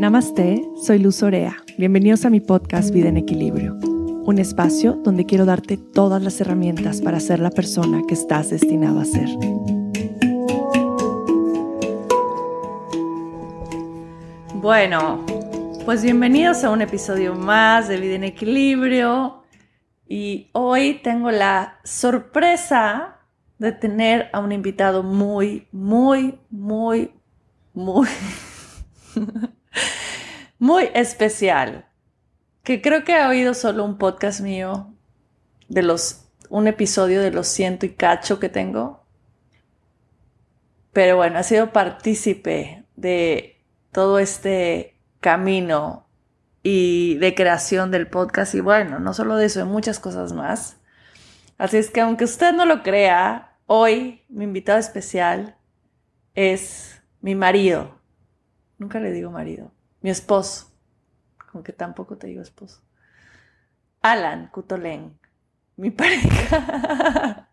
Namaste, soy Luz Orea. Bienvenidos a mi podcast Vida en Equilibrio, un espacio donde quiero darte todas las herramientas para ser la persona que estás destinado a ser. Bueno, pues bienvenidos a un episodio más de Vida en Equilibrio y hoy tengo la sorpresa de tener a un invitado muy, muy, muy, muy, muy especial, que creo que ha oído solo un podcast mío de los, un episodio de los ciento y cacho que tengo. Pero bueno, ha sido partícipe de todo este camino y de creación del podcast y bueno, no solo de eso, de muchas cosas más. Así es que aunque usted no lo crea, Hoy mi invitado especial es mi marido. Nunca le digo marido. Mi esposo. Como que tampoco te digo esposo. Alan Cutolén. Mi pareja.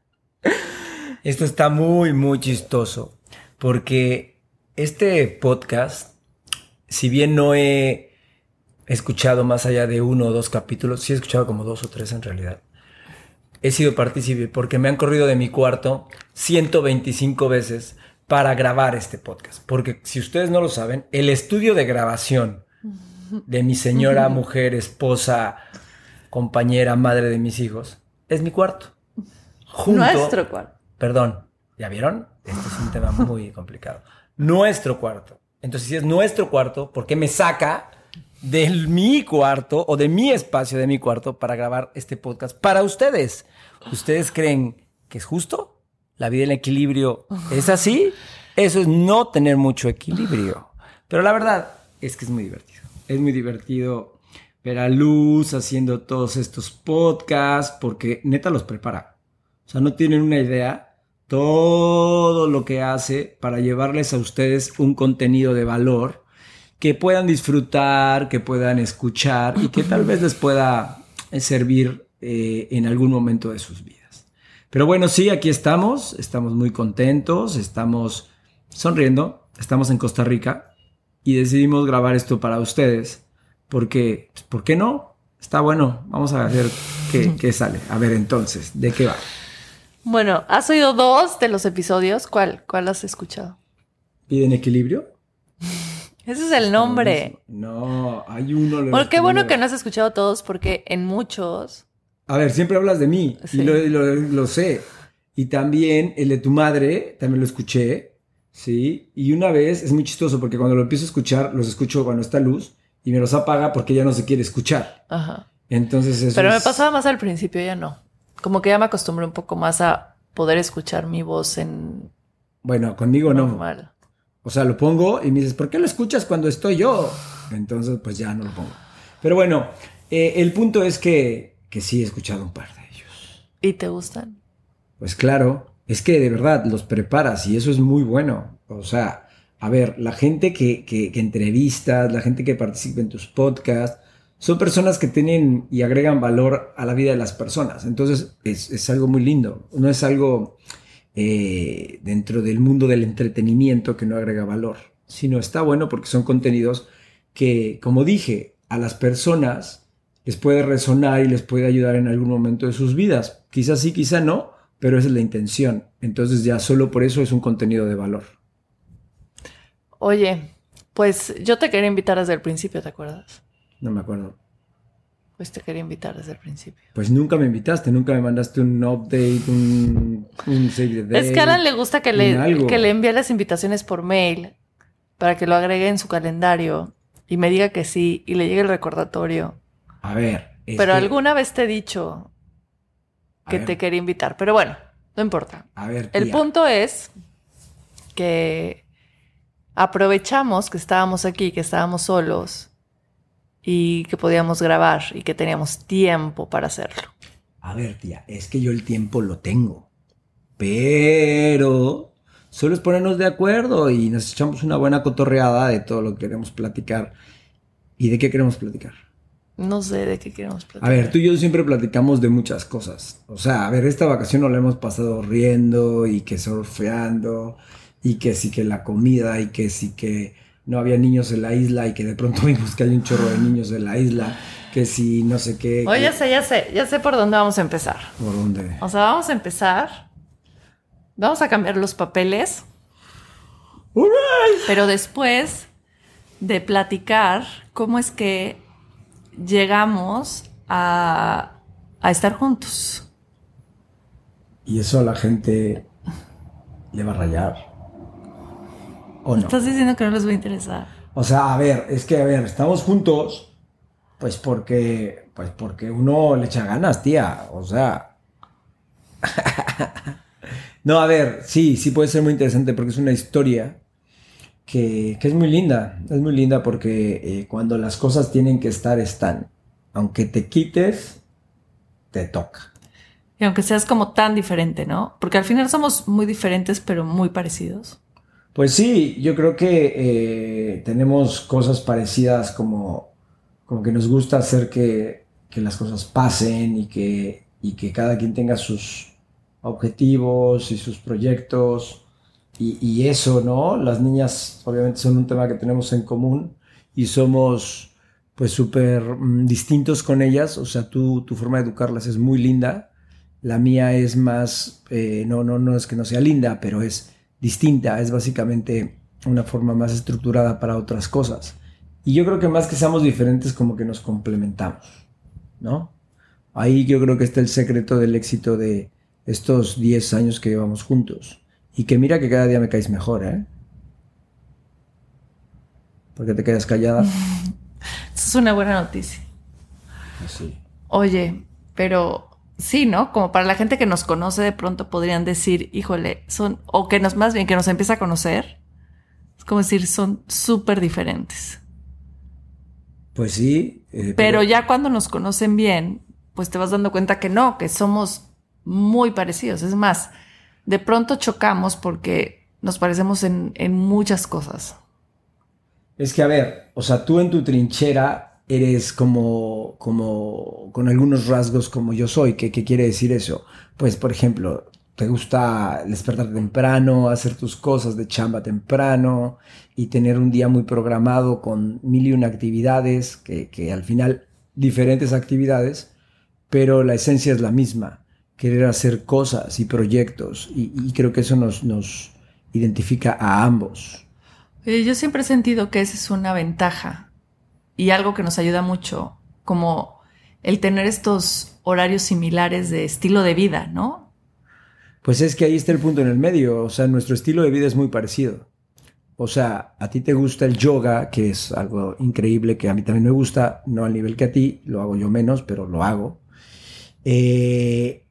Esto está muy, muy chistoso. Porque este podcast, si bien no he escuchado más allá de uno o dos capítulos, sí he escuchado como dos o tres en realidad he sido partícipe porque me han corrido de mi cuarto 125 veces para grabar este podcast. Porque si ustedes no lo saben, el estudio de grabación de mi señora, mujer, esposa, compañera, madre de mis hijos, es mi cuarto. Nuestro cuarto. Perdón, ¿ya vieron? Este es un tema muy complicado. Nuestro cuarto. Entonces, si es nuestro cuarto, ¿por qué me saca de mi cuarto o de mi espacio de mi cuarto para grabar este podcast para ustedes. ¿Ustedes creen que es justo? ¿La vida en equilibrio es así? Eso es no tener mucho equilibrio. Pero la verdad es que es muy divertido. Es muy divertido ver a Luz haciendo todos estos podcasts porque neta los prepara. O sea, no tienen una idea todo lo que hace para llevarles a ustedes un contenido de valor que puedan disfrutar, que puedan escuchar y que tal vez les pueda servir eh, en algún momento de sus vidas. Pero bueno, sí, aquí estamos, estamos muy contentos, estamos sonriendo, estamos en Costa Rica y decidimos grabar esto para ustedes porque, pues, ¿por qué no? Está bueno, vamos a ver qué, qué sale. A ver entonces, ¿de qué va? Bueno, has oído dos de los episodios. ¿Cuál, cuál has escuchado? ¿Piden equilibrio? Ese es el nombre. No, hay uno. Bueno, qué bueno que no has escuchado todos porque en muchos... A ver, siempre hablas de mí y lo, sé. Y también el de tu madre, también lo escuché, ¿sí? Y una vez, es muy chistoso porque cuando lo empiezo a escuchar, los escucho cuando está luz y me los apaga porque ya no se quiere escuchar. Ajá. Entonces eso Pero me pasaba más al principio, ya no. Como que ya me acostumbré un poco más a poder escuchar mi voz en... Bueno, conmigo normal. no. O sea, lo pongo y me dices, ¿por qué lo escuchas cuando estoy yo? Entonces, pues ya no lo pongo. Pero bueno, eh, el punto es que, que sí he escuchado un par de ellos. ¿Y te gustan? Pues claro, es que de verdad los preparas y eso es muy bueno. O sea, a ver, la gente que, que, entrevistas, la gente que participa en tus podcasts, son personas que tienen y agregan valor a la vida de las personas. Entonces es, es algo muy lindo. No es algo eh, dentro del mundo del entretenimiento que no agrega valor, sino está bueno porque son contenidos que, como dije, a las personas les puede resonar y les puede ayudar en algún momento de sus vidas. Quizás sí, quizá no, pero esa es la intención. Entonces ya solo por eso es un contenido de valor. Oye, pues yo te quería invitar desde el principio, ¿te acuerdas? No me acuerdo. Pues te quería invitar desde el principio. Pues nunca me invitaste, nunca me mandaste un update, un, un save the Es que a Alan le gusta que le, que le envíe las invitaciones por mail para que lo agregue en su calendario y me diga que sí y le llegue el recordatorio. A ver. Pero alguna vez te he dicho que te quería invitar, pero bueno, no importa. A ver. El punto es que aprovechamos que estábamos aquí, que estábamos solos y que podíamos grabar y que teníamos tiempo para hacerlo. A ver, tía, es que yo el tiempo lo tengo. Pero solo es ponernos de acuerdo y nos echamos una buena cotorreada de todo lo que queremos platicar. ¿Y de qué queremos platicar? No sé de qué queremos platicar. A ver, tú y yo siempre platicamos de muchas cosas. O sea, a ver, esta vacación nos la hemos pasado riendo y que surfeando y que sí que la comida y que sí que no había niños en la isla y que de pronto vimos que hay un chorro de niños en la isla, que si no sé qué. Oye, que- ya sé, ya sé, ya sé por dónde vamos a empezar. ¿Por dónde? O sea, vamos a empezar. Vamos a cambiar los papeles, pero después de platicar cómo es que llegamos a, a estar juntos. Y eso a la gente le va a rayar. ¿O no? Estás diciendo que no les va a interesar. O sea, a ver, es que, a ver, estamos juntos, pues porque, pues porque uno le echa ganas, tía. O sea. no, a ver, sí, sí puede ser muy interesante porque es una historia que, que es muy linda. Es muy linda porque eh, cuando las cosas tienen que estar, están. Aunque te quites, te toca. Y aunque seas como tan diferente, ¿no? Porque al final somos muy diferentes, pero muy parecidos. Pues sí, yo creo que eh, tenemos cosas parecidas como, como que nos gusta hacer que, que las cosas pasen y que, y que cada quien tenga sus objetivos y sus proyectos y, eso, ¿no? Las niñas obviamente son un tema que tenemos en común y somos pues súper mm, distintos con ellas, o sea, tu forma de educarlas es muy linda, la mía es más, eh, no, no, no es que no sea linda, pero es distinta, es básicamente una forma más estructurada para otras cosas. Y yo creo que más que seamos diferentes, como que nos complementamos, ¿no? Ahí yo creo que está el secreto del éxito de estos 10 años que llevamos juntos. Y que mira que cada día me caes mejor, ¿eh? Porque te quedas callada. Es una buena noticia. Así. Oye, pero sí, ¿no? Como para la gente que nos conoce, de pronto podrían decir, híjole, son, o que nos, más bien que nos empieza a conocer, es como decir, son súper diferentes. Pues sí. eh, Pero ya cuando nos conocen bien, pues te vas dando cuenta que no, que somos muy parecidos. Es más, de pronto chocamos porque nos parecemos en, en muchas cosas. Es que, a ver, o sea, tú en tu trinchera eres como, como, con algunos rasgos como yo soy. ¿Qué, qué quiere decir eso? Pues, por ejemplo, te gusta despertar temprano, hacer tus cosas de chamba temprano y tener un día muy programado con mil y una actividades, que, que al final diferentes actividades, pero la esencia es la misma, querer hacer cosas y proyectos y, y creo que eso nos, nos identifica a ambos. Eh, Yo siempre he sentido que esa es una ventaja y algo que nos ayuda mucho, como el tener estos horarios similares de estilo de vida, ¿no? Pues es que ahí está el punto en el medio, o sea, nuestro estilo de vida es muy parecido. O sea, a ti te gusta el yoga, que es algo increíble que a mí también me gusta, no al nivel que a ti, lo hago yo menos, pero lo hago. Eh,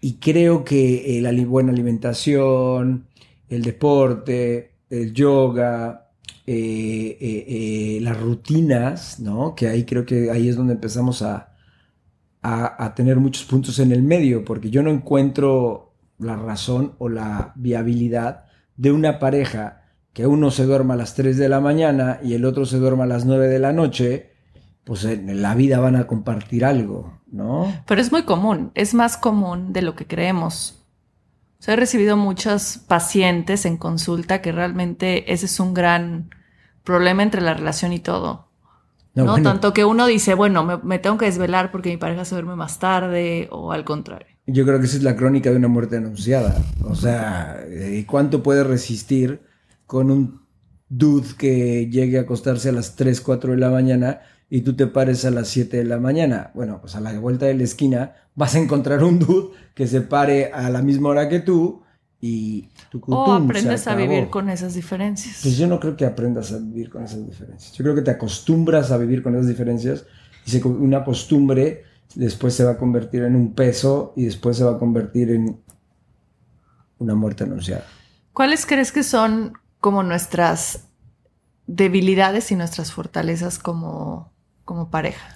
y creo que eh, la buena alimentación, el deporte, el yoga, eh, eh, las rutinas, ¿no? Que ahí creo que ahí es donde empezamos a, a, a tener muchos puntos en el medio, porque yo no encuentro la razón o la viabilidad de una pareja que uno se duerma a las 3 de la mañana y el otro se duerma a las 9 de la noche, pues en la vida van a compartir algo, ¿no? Pero es muy común, es más común de lo que creemos. O sea, he recibido muchos pacientes en consulta que realmente ese es un gran problema entre la relación y todo. No, bueno, tanto que uno dice, bueno, me, me tengo que desvelar porque mi pareja se duerme más tarde o al contrario. Yo creo que esa es la crónica de una muerte anunciada. O sea, ¿y ¿cuánto puede resistir con un dude que llegue a acostarse a las 3, 4 de la mañana y tú te pares a las 7 de la mañana? Bueno, pues a la vuelta de la esquina vas a encontrar un dude que se pare a la misma hora que tú y tu O aprendes a vivir con esas diferencias. Pues yo no creo que aprendas a vivir con esas diferencias. Yo creo que te acostumbras a vivir con esas diferencias y se, una costumbre después se va a convertir en un peso y después se va a convertir en una muerte anunciada. ¿Cuáles crees que son como nuestras debilidades y nuestras fortalezas como, como pareja?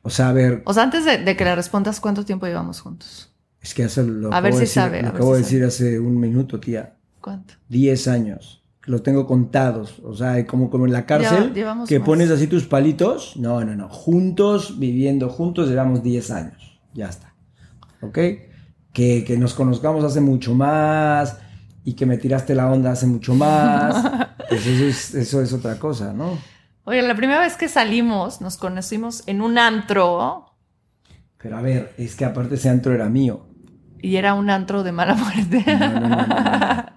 O sea, a ver, O sea, antes de, de que le respondas, ¿cuánto tiempo llevamos juntos? es que hace, lo A ver acabo si de decir, sabe, lo a ver acabo si de decir hace un minuto, tía. ¿Cuánto? 10 años. Lo tengo contados. O sea, como, como en la cárcel, que más. pones así tus palitos. No, no, no. Juntos, viviendo juntos, llevamos 10 años. Ya está. ¿Ok? Que, que nos conozcamos hace mucho más y que me tiraste la onda hace mucho más. pues eso es, eso es otra cosa, ¿no? Oye, la primera vez que salimos, nos conocimos en un antro. Pero a ver, es que aparte ese antro era mío. Y era un antro de mala muerte. No, no, no, no, no.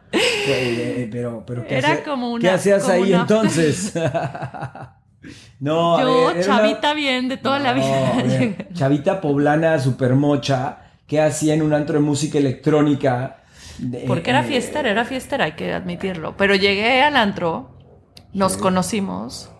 Eh, Pero, pero ¿qué, Era hacía- como una- ¿qué hacías como ahí una- entonces? no, Yo, ver, una- chavita bien de toda la vida. ver, chavita poblana, super mocha, ¿qué hacía en un antro de música electrónica? De- Porque era eh, fiestera, era fiestera, hay que admitirlo. Pero llegué al antro, nos conocimos.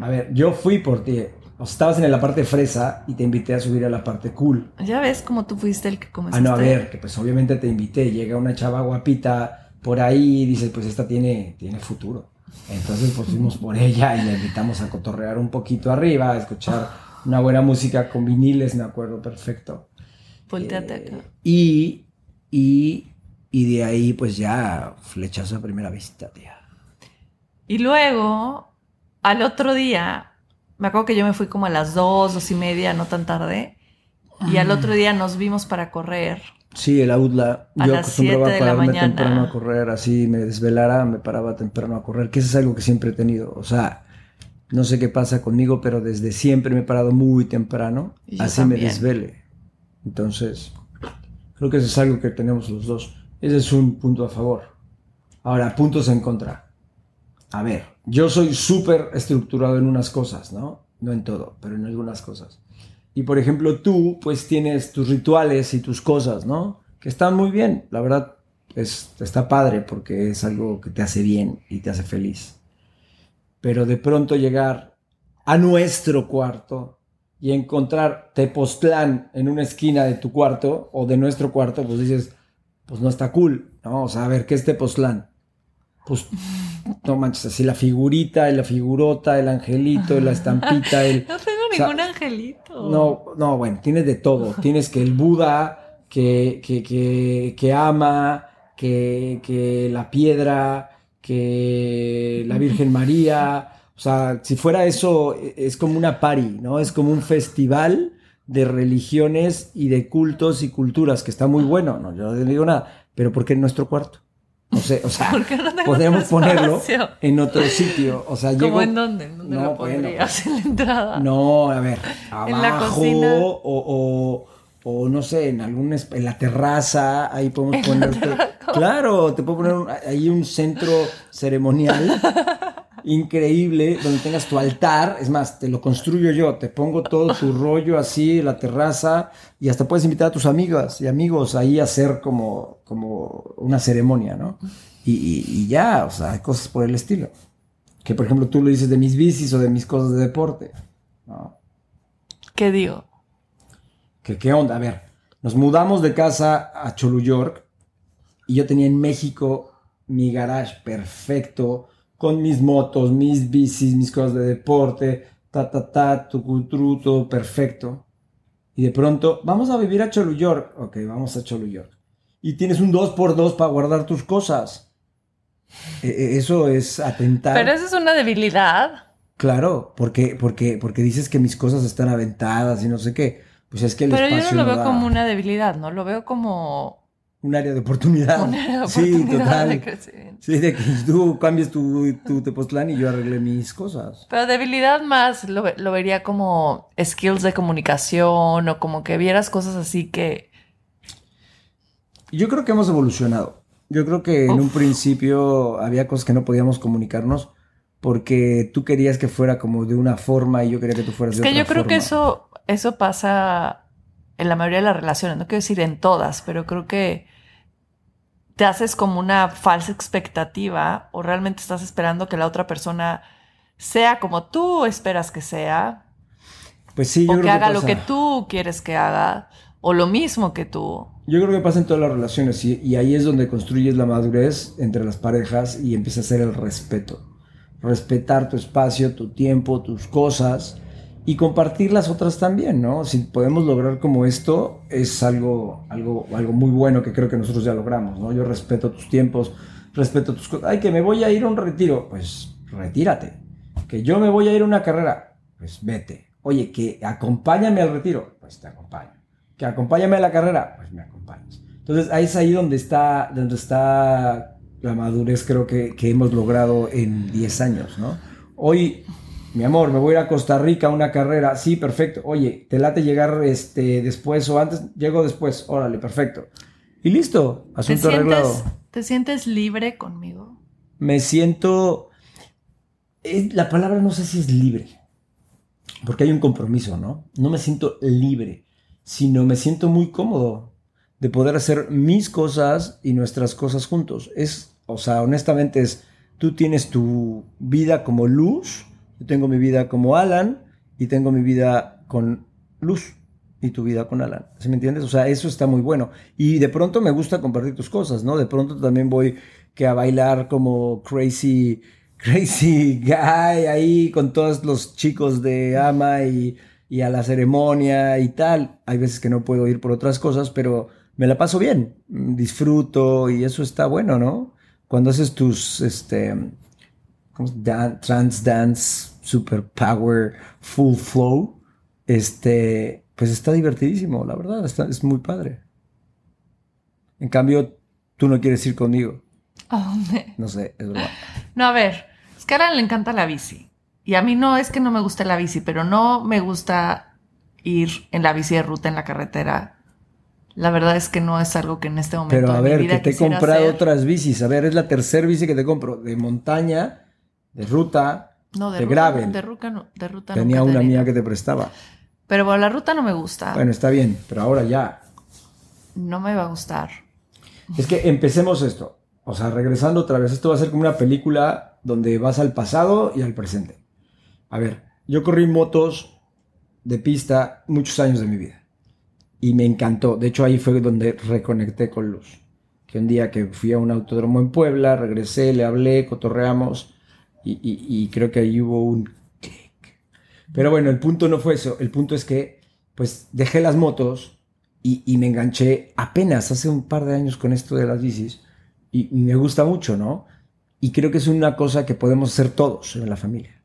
A ver, yo fui por ti. O sea, estabas en la parte fresa y te invité a subir a la parte cool. Ya ves cómo tú fuiste el que Ah, comenzaste. no, a ver, que pues obviamente te invité. Llega una chava guapita por ahí y dices, pues esta tiene, tiene futuro. Entonces, pues fuimos por ella y la invitamos a cotorrear un poquito arriba, a escuchar una buena música con viniles, me acuerdo perfecto. Volteate Eh, acá. Y, y, y de ahí, pues ya, flechazo a primera vista, tía. Y luego, al otro día, me acuerdo que yo me fui como a las dos, dos y media, no tan tarde. Y al otro día nos vimos para correr. Sí, el outla. A Yo las acostumbraba a la pararme mañana. temprano a correr, así me desvelara, me paraba temprano a correr, que eso es algo que siempre he tenido. O sea, no sé qué pasa conmigo, pero desde siempre me he parado muy temprano, así me desvele. Entonces, creo que eso es algo que tenemos los dos. Ese es un punto a favor. Ahora, puntos en contra. A ver, yo soy súper estructurado en unas cosas, ¿no? No en todo, pero en algunas cosas. Y por ejemplo, tú pues tienes tus rituales y tus cosas, ¿no? Que están muy bien, la verdad, es, está padre porque es algo que te hace bien y te hace feliz. Pero de pronto llegar a nuestro cuarto y encontrar Tepoztlán en una esquina de tu cuarto o de nuestro cuarto, pues dices, pues no está cool, ¿no? O sea, a ver, ¿qué es Tepoztlán? Pues no manches, así la figurita, la figurota, el angelito, la estampita, el... No tengo O sea, ningún angelito. No, no, bueno, tienes de todo. Tienes que el Buda, que, que, que, que ama, que, que la piedra, que la Virgen María. O sea, si fuera eso, es como una pari, ¿no? Es como un festival de religiones y de cultos y culturas, que está muy bueno, no, yo no digo nada, pero ¿por qué en nuestro cuarto? No sé, o sea, ¿Por qué no tengo podríamos ponerlo en otro sitio. O sea, ¿Cómo llego- en dónde? ¿En dónde No, lo bueno, pondrías? en la entrada. no, a ver, En la cocina. o, o, o no sé, en algún en la terraza, ahí podemos ponerte. Claro, te puedo poner un- ahí un centro ceremonial increíble donde tengas tu altar, es más, te lo construyo yo, te pongo todo tu rollo así la terraza y hasta puedes invitar a tus amigas y amigos ahí a hacer como, como una ceremonia, ¿no? Y, y- y ya, o sea, hay cosas por el estilo. Que por ejemplo tú lo dices de mis bicis o de mis cosas de deporte. ¿no? ¿Qué digo? ¿Qué, ¿Qué onda? A ver, nos mudamos de casa a Cholu York y yo tenía en México mi garage perfecto con mis motos, mis bicis, mis cosas de deporte, ta, ta, ta, tu tru, todo perfecto. Y de pronto, vamos a vivir a Cholu York. Ok, vamos a Cholu York. Y tienes un 2x2 para guardar tus cosas. E- e- Eso es atentar. Pero esa es una debilidad. Claro, porque, porque, porque dices que mis cosas están aventadas y no sé qué. Pues es que el Pero yo no lo veo da como una debilidad, ¿no? Lo veo como un área de oportunidad. una Ah, sí, oportunidad total. de crecimiento. Sí, de que tú cambies tu, tu Tepoztlán y yo arreglé mis cosas. Pero debilidad más lo, lo vería como skills de comunicación o como que vieras cosas así que... Yo creo que hemos evolucionado. Yo creo que en un Uf. principio había cosas que no podíamos comunicarnos porque tú querías que fuera como de una forma y yo quería que tú fueras Es de que otra yo creo que forma. eso, eso pasa en la mayoría de las relaciones, no quiero decir en todas, pero creo que te haces como una falsa expectativa o realmente estás esperando que la otra persona sea como tú esperas que sea Pues sí, yo o creo que haga lo que tú quieres que haga o lo mismo que tú. Yo creo que pasa en todas las relaciones y, y ahí es donde construyes la madurez entre las parejas y empieza a ser el respeto. Respetar tu espacio, tu tiempo, tus cosas y compartir las otras también, ¿no? Si podemos lograr como esto, es algo, algo, algo muy bueno que creo que nosotros ya logramos, ¿no? Yo respeto tus tiempos, respeto tus cosas. Ay, que me voy a ir a un retiro, pues retírate. Que yo me voy a ir a una carrera, pues vete. Oye, que acompáñame al retiro, pues te acompaño que acompáñame a la carrera, pues me acompañas. Entonces ahí es ahí donde está, donde está la madurez creo que, que hemos logrado en 10 años, ¿no? Hoy, mi amor, me voy a ir a Costa Rica a una carrera. Sí, perfecto. Oye, ¿te late llegar este, después o antes? Llego después. Órale, perfecto. Y listo, asunto ¿Te arreglado. sientes, ¿Te sientes libre conmigo? Me siento... eh, La palabra no sé si es libre, porque hay un compromiso, ¿no? No me siento libre, sino me siento muy cómodo de poder hacer mis cosas y nuestras cosas juntos. Es, o sea, honestamente es, tú tienes tu vida como Luz, yo tengo mi vida como Alan y tengo mi vida con Luz y tu vida con Alan. ¿Sí me entiendes? O sea, eso está muy bueno. Y de pronto me gusta compartir tus cosas, ¿no? De pronto también voy que a bailar como crazy, crazy guy ahí con todos los chicos de Ama y, y a la ceremonia y tal. Hay veces que no puedo ir por otras cosas, pero me la paso bien, mm, disfruto y eso está bueno, ¿no? Cuando haces tus, este, ¿cómo se- dan- trance dance, super power, full flow, este, pues está divertidísimo, la verdad, está, es muy padre. En cambio, tú no quieres ir conmigo, ¿A dónde? no sé, es verdad. No, a ver, es que a Alan le encanta la bici. Y a mí no es que no me guste la bici, pero no me gusta ir en la bici de ruta en la carretera. La verdad es que no es algo que en este momento Pero a de mi ver, vida que te he comprado hacer. otras bicis, a ver, es la tercera bici que te compro, de montaña, de ruta, No, de, de ruta, gravel. De ruta, no, de ruta tenía una mía que te prestaba. Pero bueno, la ruta no me gusta. Bueno, está bien, pero ahora ya, No me va a gustar. Es que empecemos esto. O sea, regresando otra vez, esto va a ser como una película donde vas al pasado y al presente. A ver, yo corrí motos de pista muchos años de mi vida. Y me encantó. De hecho, ahí fue donde reconecté con Luz. Que un día que fui a un autódromo en Puebla, regresé, le hablé, cotorreamos. Y, creo que ahí hubo un clic. Pero bueno, el punto no fue eso. El punto es que, pues, dejé las motos y, me enganché apenas hace un par de años con esto de las bicis y, me gusta mucho, ¿no? Y creo que es una cosa que podemos hacer todos en la familia.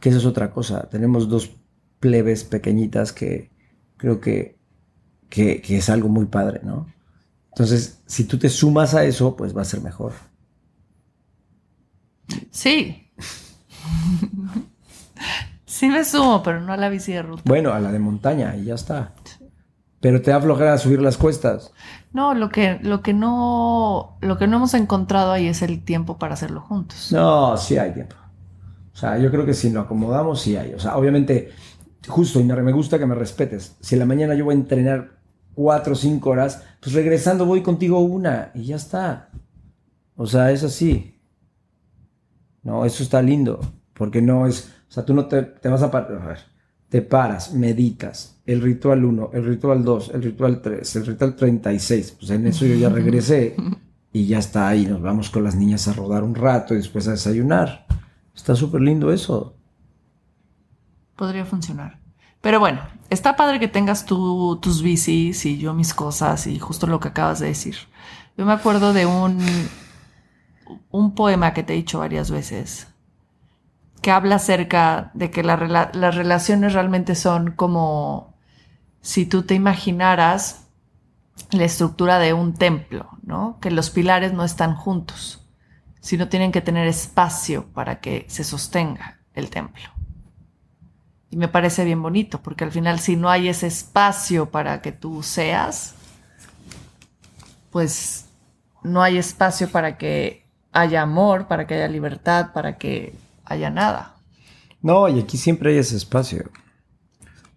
Que eso es otra cosa. Tenemos dos plebes pequeñitas que creo que, que es algo muy padre, ¿no? Entonces, si tú te sumas a eso, pues va a ser mejor. Sí. sí me sumo, pero no a la bici de ruta. Bueno, a la de montaña y ya está. Pero te da flojera subir las cuestas. No, lo que, lo que no, lo que no hemos encontrado ahí es el tiempo para hacerlo juntos. No, sí hay tiempo. O sea, yo creo que si lo acomodamos, sí hay. O sea, obviamente, justo, y me me gusta que me respetes. Si en la mañana yo voy a entrenar cuatro o cinco horas, pues regresando voy contigo una y ya está. O sea, es así. No, eso está lindo. Porque no es. O sea, tú no te, te vas a parar. A ver, te paras, meditas. El ritual 1, el ritual 2, el ritual 3, el ritual 36. Pues en eso yo ya regresé y ya está ahí. Nos vamos con las niñas a rodar un rato y después a desayunar. Está súper lindo eso. Podría funcionar. Pero bueno, está padre que tengas tú tus bicis y yo mis cosas y justo lo que acabas de decir. Yo me acuerdo de un, un poema que te he dicho varias veces que habla acerca de que las relaciones realmente son como si tú te imaginaras la estructura de un templo, ¿no? Que los pilares no están juntos, sino tienen que tener espacio para que se sostenga el templo. Y me parece bien bonito, porque al final si no hay ese espacio para que tú seas, pues no hay espacio para que haya amor, para que haya libertad, para que haya nada. No, y aquí siempre hay ese espacio.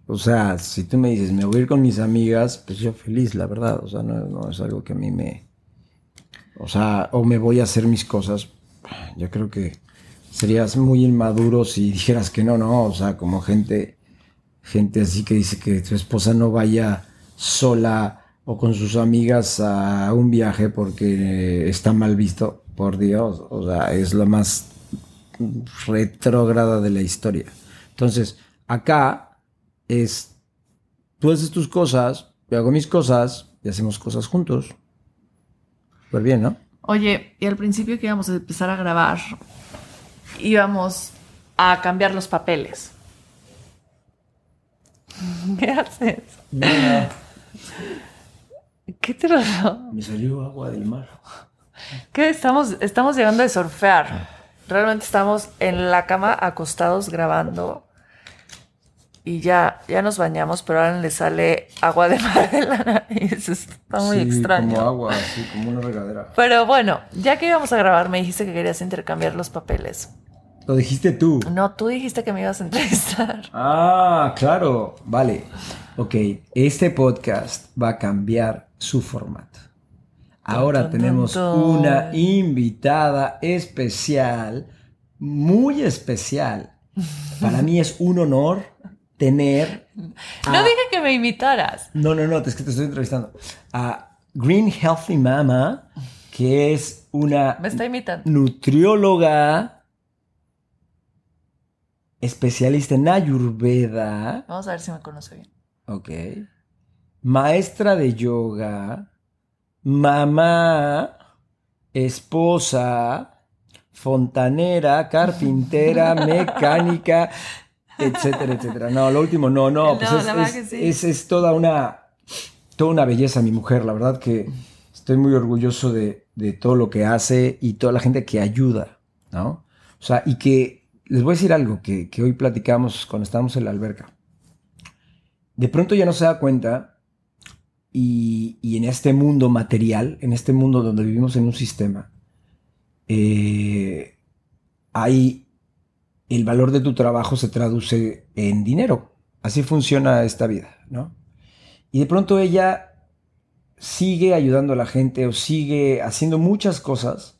O sea, si tú me dices, me voy a ir con mis amigas, pues yo feliz, la verdad. O sea, no, no es algo que a mí me... O sea, o me voy a hacer mis cosas. Yo creo que serías muy inmaduro si dijeras que no, no. O sea, como gente, gente así que dice que tu esposa no vaya sola o con sus amigas a un viaje porque está mal visto. Por Dios, o sea, es lo más retrógrada de la historia. Entonces, acá es, tú haces tus cosas, yo hago mis cosas y hacemos cosas juntos. Súper bien, ¿no? Oye, y al principio que íbamos a empezar a grabar, íbamos a cambiar los papeles. ¿Qué haces? ¿Qué te pasó? Me salió agua del mar. ¿Qué estamos, estamos llegando de surfear? Realmente estamos en la cama acostados grabando y ya, ya nos bañamos, pero ahora le sale agua de mar de la nariz. Está muy Sí, extraño. Como agua, así como una regadera. Pero bueno, ya que íbamos a grabar, me dijiste que querías intercambiar los papeles. Lo dijiste tú. No, tú dijiste que me ibas a entrevistar. Ah, claro. Vale. Ok, este podcast va a cambiar su formato. Ahora tenemos una invitada especial, muy especial. Para mí es un honor tener No dije que me invitaras. No, no, no, es que te estoy entrevistando. A Green Healthy Mama, que es una Me está nutrióloga especialista en Ayurveda. Vamos a ver si me conoce bien. Ok. Maestra de yoga. Mamá. Esposa. Fontanera. Carpintera. mecánica. Etcétera, etcétera. No, lo último, no, no. Pues No, es, sí. es- es toda una. Toda una belleza, mi mujer. La verdad que estoy muy orgulloso de, de todo lo que hace y toda la gente que ayuda, ¿no? O sea, y que les voy a decir algo que, que hoy platicamos cuando estábamos en la alberca de pronto ya no se da cuenta y, y en este mundo material, en este mundo donde vivimos en un sistema, eh, hay el valor de tu trabajo se traduce en dinero. Así funciona esta vida, ¿no? Y de pronto ella sigue ayudando a la gente o sigue haciendo muchas cosas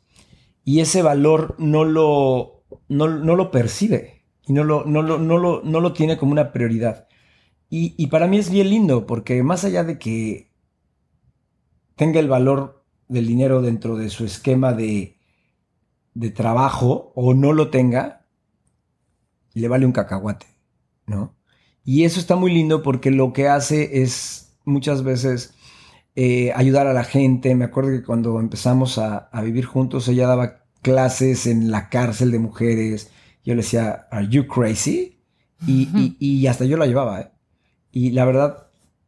y ese valor no lo, no, no lo percibe y no lo, no, lo, no, lo, no lo tiene como una prioridad. Y, y para mí es bien lindo porque más allá de que tenga el valor del dinero dentro de su esquema de, de trabajo o no lo tenga, le vale un cacahuate, ¿no? Y eso está muy lindo porque lo que hace es muchas veces eh, ayudar a la gente. Me acuerdo que cuando empezamos a, a vivir juntos, ella daba clases en la cárcel de mujeres. Yo le decía, ¿Are you crazy? Y, y- y hasta yo la llevaba, ¿eh? Y la verdad,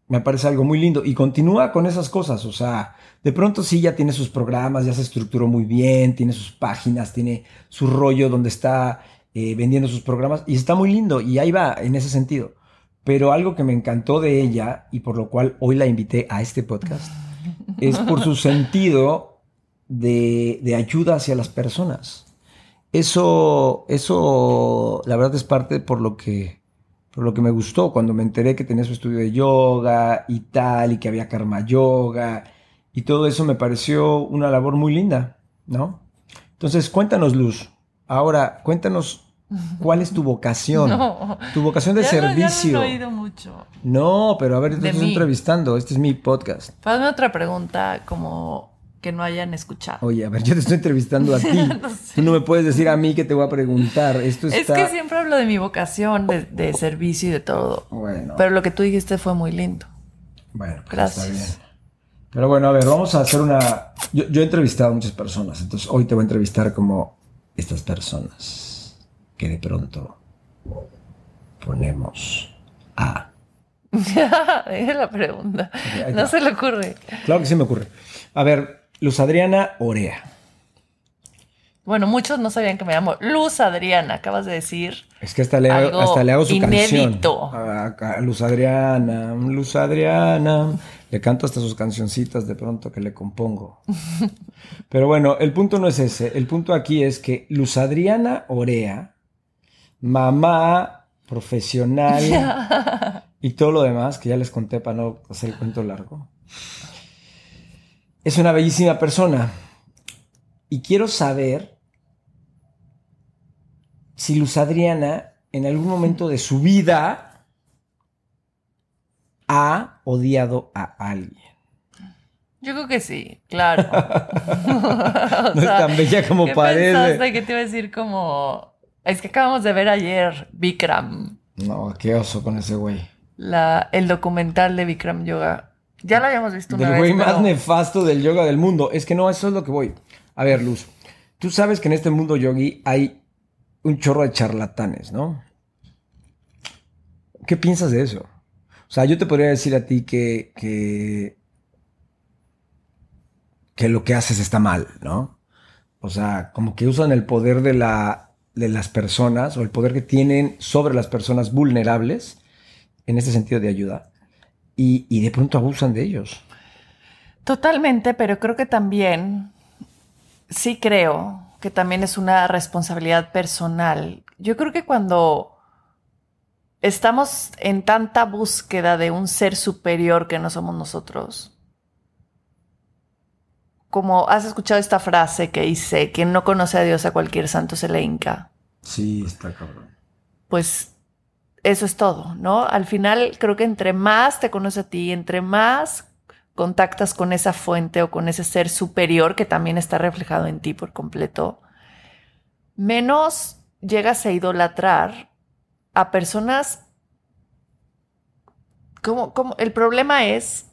me parece algo muy lindo. Y continúa con esas cosas. O sea, de pronto sí ya tiene sus programas, ya se estructuró muy bien, tiene sus páginas, tiene su rollo donde está eh, vendiendo sus programas. Y está muy lindo. Y ahí va en ese sentido. Pero algo que me encantó de ella y por lo cual hoy la invité a este podcast es por su sentido de, de ayuda hacia las personas. Eso, eso, la verdad es parte por lo que, por lo que me gustó cuando me enteré que tenía su estudio de yoga y tal, y que había karma yoga, y todo eso me pareció una labor muy linda, ¿no? Entonces, cuéntanos, Luz. Ahora, cuéntanos cuál es tu vocación. No. Tu vocación de Ya servicio. Ya lo he oído mucho. No, pero a ver, te estoy mí. entrevistando. Este es mi podcast. Hazme otra pregunta como que no hayan escuchado. Oye, a ver, yo te estoy entrevistando a ti. Tú no me puedes decir a mí que te voy a preguntar. Esto Es está... que siempre hablo de mi vocación, de, de servicio y de todo. Bueno, Pero lo que tú dijiste fue muy lindo. bueno, pues Gracias. está bien. Pero bueno, a ver, vamos a hacer una... Yo, yo he entrevistado a muchas personas, entonces hoy te voy a entrevistar como estas personas que de pronto ponemos a... Dije la pregunta. No se le ocurre. Claro que sí me ocurre. A ver, Luz Adriana Orea. Bueno, muchos no sabían que me llamo Luz Adriana, acabas de decir. Es que hasta le, hago- hasta le hago su inédito. canción. A Luz Adriana, Luz Adriana. Le canto hasta sus cancioncitas de pronto que le compongo. Pero bueno, el punto no es ese. El punto aquí es que Luz Adriana Orea, mamá, profesional y todo lo demás, que ya les conté para no hacer el cuento largo, es una bellísima persona. Y quiero saber si Luz Adriana en algún momento de su vida ha odiado a alguien. Yo creo que sí, claro. No es tan bella como ¿qué parece. pensaste que te iba a decir como... Es que acabamos de ver ayer Bikram, No, qué oso con ese güey. la, el documental de Bikram Yoga. Ya lo habíamos visto una Del vez, güey pero- más nefasto del yoga del mundo. Es que no, eso es lo que voy. A ver, Luz, tú sabes que en este mundo yogi hay un chorro de charlatanes, ¿no? ¿Qué piensas de eso? O sea, yo te podría decir a ti que, que, que lo que haces está mal, ¿no? O sea, como que usan el poder de, la, de las personas o el poder que tienen sobre las personas vulnerables en este sentido de ayuda y, y de pronto abusan de ellos. Totalmente, pero creo que también, sí creo que también es una responsabilidad personal. Yo creo que cuando estamos en tanta búsqueda de un ser superior que no somos nosotros, como has escuchado esta frase que dice, quien no conoce a Dios a cualquier santo se le hinca. Sí, está cabrón. Pues eso es todo, ¿no? Al final creo que entre más te conoce a ti, entre más contactas con esa fuente o con ese ser superior que también está reflejado en ti por completo, menos llegas a idolatrar a personas como, como el problema es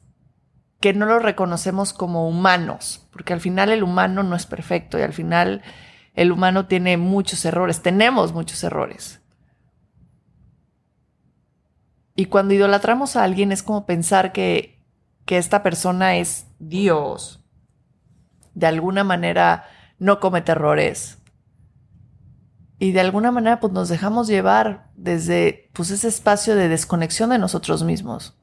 que no lo reconocemos como humanos, porque al final el humano no es perfecto y al final el humano tiene muchos errores, tenemos muchos errores. Y cuando idolatramos a alguien es como pensar que que esta persona es Dios, de alguna manera no comete errores. Y de alguna manera pues nos dejamos llevar desde pues ese espacio de desconexión de nosotros mismos.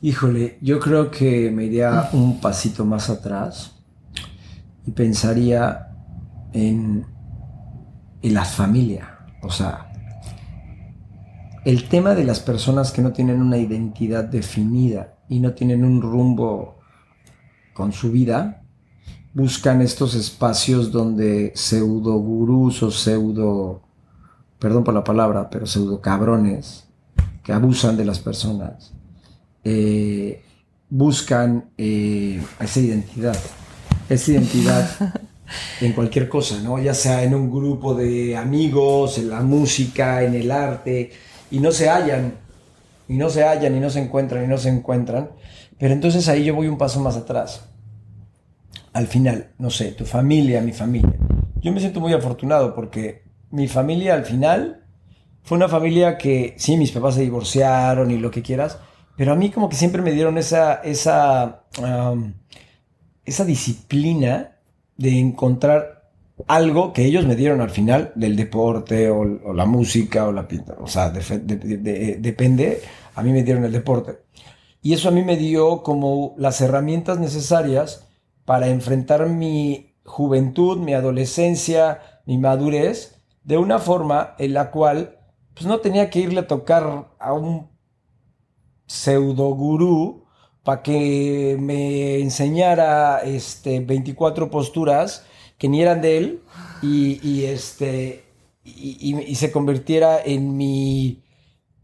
Híjole, yo creo que me iría un pasito más atrás y pensaría en, en la familia. O sea, el tema de las personas que no tienen una identidad definida y no tienen un rumbo con su vida, buscan estos espacios donde pseudo gurús o pseudo, perdón por la palabra, pero pseudo cabrones que abusan de las personas, eh, buscan eh, esa identidad, esa identidad en cualquier cosa, ¿no? Ya sea en un grupo de amigos, en la música, en el arte, y no se hallan y no se hallan y no se encuentran y no se encuentran. Pero entonces ahí yo voy un paso más atrás. Al final, no sé, tu familia, mi familia. Yo me siento muy afortunado porque mi familia al final fue una familia que, sí, mis papás se divorciaron y lo que quieras, pero a mí como que siempre me dieron esa, esa, esa disciplina de encontrar algo que ellos me dieron al final del deporte o, la música o la pinta. O sea, depende a mí me dieron el deporte. Y eso a mí me dio como las herramientas necesarias para enfrentar mi juventud, mi adolescencia, mi madurez, de una forma en la cual pues no tenía que irle a tocar a un pseudo gurú para que me enseñara este, 24 posturas que ni eran de él y, este, y, se convirtiera en mi,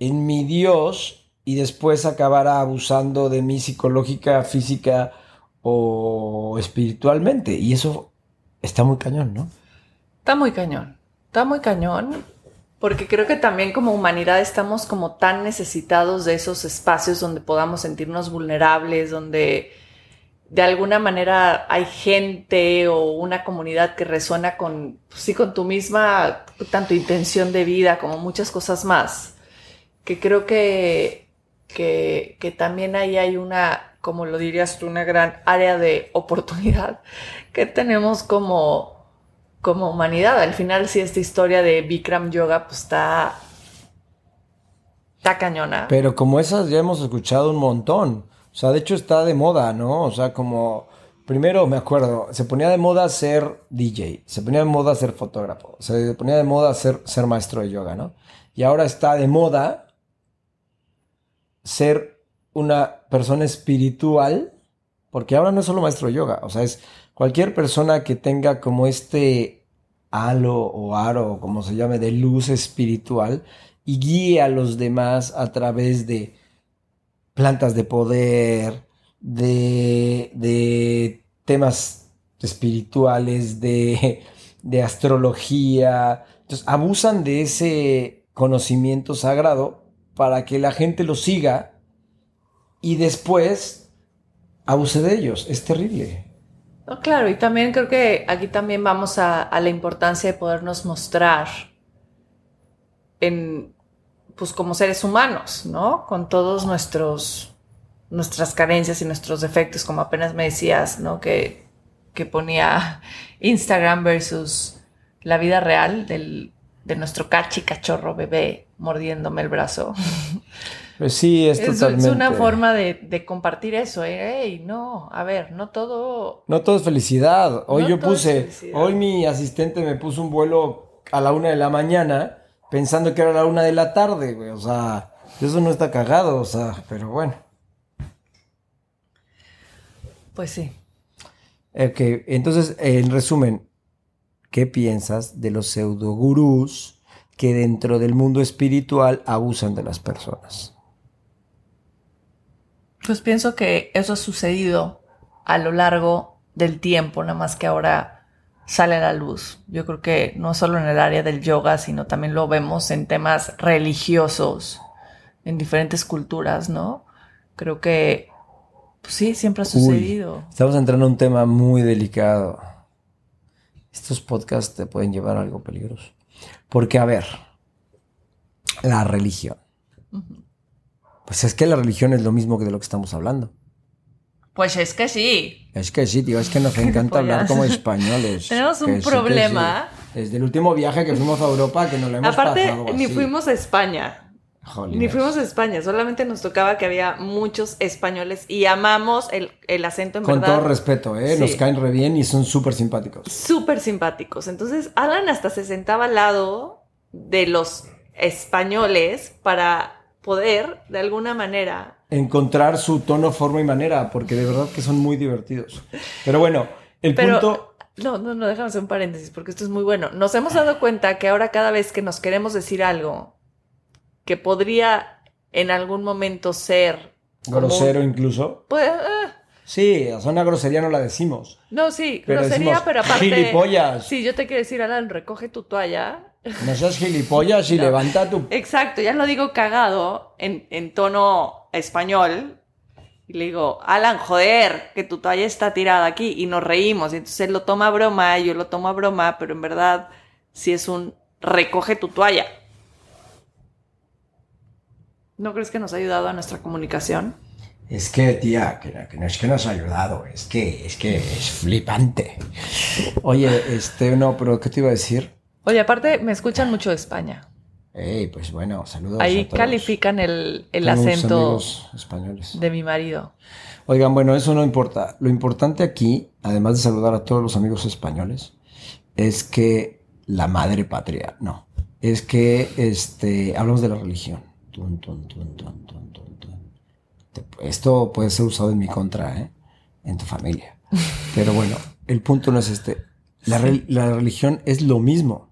en mi Dios y después acabara abusando de mí psicológica, física o espiritualmente. Y eso está muy cañón, ¿no? Está muy cañón. Está muy cañón. Porque creo que también como humanidad estamos como tan necesitados de esos espacios donde podamos sentirnos vulnerables, donde de alguna manera hay gente o una comunidad que resuena con, pues sí, con tu misma, tanto intención de vida como muchas cosas más. Que creo que que, también ahí hay una, como lo dirías tú, una gran área de oportunidad que tenemos como, como humanidad. Al final, si esta historia de Bikram Yoga, pues está, está cañona. Pero como esas ya hemos escuchado un montón. O sea, de hecho está de moda, ¿no? O sea, como... Primero me acuerdo, se ponía de moda ser DJ, se ponía de moda ser fotógrafo, se ponía de moda ser, ser maestro de yoga, ¿no? Y ahora está de moda ser una persona espiritual, porque ahora no es solo maestro de yoga, o sea, es cualquier persona que tenga como este halo o aro, como se llame, de luz espiritual y guíe a los demás a través de plantas de poder, de, de temas espirituales, de, de astrología. Entonces, abusan de ese conocimiento sagrado para que la gente lo siga y después abuse de ellos. Es terrible. claro, y también creo que aquí también vamos a, la importancia de podernos mostrar en, pues como seres humanos, ¿no? Con todos nuestros, nuestras carencias y nuestros defectos, como apenas me decías, ¿no? Que que ponía Instagram versus la vida real del, de nuestro cachi cachorro bebé mordiéndome el brazo. Pues sí, es, Es, totalmente. es una forma de, de compartir eso. ¿eh? Ey, no, a ver, no todo. No todo es felicidad. Hoy No yo puse, hoy mi asistente me puso un vuelo a la una de la mañana pensando que era la una de la tarde, güey. O sea, eso no está cagado, o sea, pero bueno. Pues sí. Ok, entonces, en resumen, ¿qué piensas de los pseudogurús que dentro del mundo espiritual abusan de las personas? Pues pienso que eso ha sucedido a lo largo del tiempo, nada más que ahora sale a la luz. Yo creo que no solo en el área del yoga, sino también lo vemos en temas religiosos, en diferentes culturas, ¿no? Creo que, pues sí, siempre ha sucedido. Estamos entrando a un tema muy delicado. Estos podcasts te pueden llevar a algo peligroso. Porque, a ver, la religión. Pues es que la religión es lo mismo que de lo que estamos hablando. Pues es que sí. Es que sí, tío, es que nos encanta hablar Pollas. como españoles. Tenemos un sí, problema. sí. Desde el último viaje que fuimos a Europa, que nos lo hemos Aparte, pasado ni fuimos a España. Ni fuimos a España, solamente nos tocaba que había muchos españoles y amamos el, el acento en Con verdad. todo respeto, ¿eh? Nos caen re bien y son súper simpáticos. súper simpáticos. Entonces, Alan hasta se sentaba al lado de los españoles para poder, de alguna manera, encontrar su tono, forma y manera, porque de verdad que son muy divertidos. Pero bueno, el Pero, punto... no, no, no, déjame hacer un paréntesis porque esto es muy bueno. Nos hemos dado cuenta que ahora cada vez que nos queremos decir algo que podría en algún momento ser Grosero incluso. Pues, eh, Sí, o sea, una grosería no la decimos. no, sí, Pero grosería, decimos, pero aparte. "Gilipollas". Sí, yo te quiero decir, Alan, recoge tu toalla. No seas gilipollas y No. levanta tu... Exacto, ya lo digo cagado en, en tono español. Y le digo, Alan, joder, que tu toalla está tirada aquí. Y nos reímos. Y entonces él lo toma a broma, yo lo tomo a broma, pero en verdad sí es un recoge tu toalla. ¿No crees que nos ha ayudado a nuestra comunicación? Es que, tía, que, no- que no es que nos ha ayudado, es que es, que es flipante. Oye, este, no, pero ¿qué te iba a decir? Oye, aparte me escuchan mucho de España. Ey, pues bueno, saludos Ahí a todos. califican el, el acento españoles. de mi marido. Oigan, bueno, eso no importa. Lo importante aquí, además de saludar a todos los amigos españoles, es que la madre patria, no, es que este, hablamos de la religión. Tun, tun, tun, Esto puede ser usado en mi contra, ¿eh? En tu familia. Pero bueno, el punto no es este. La, re- la religión es lo mismo.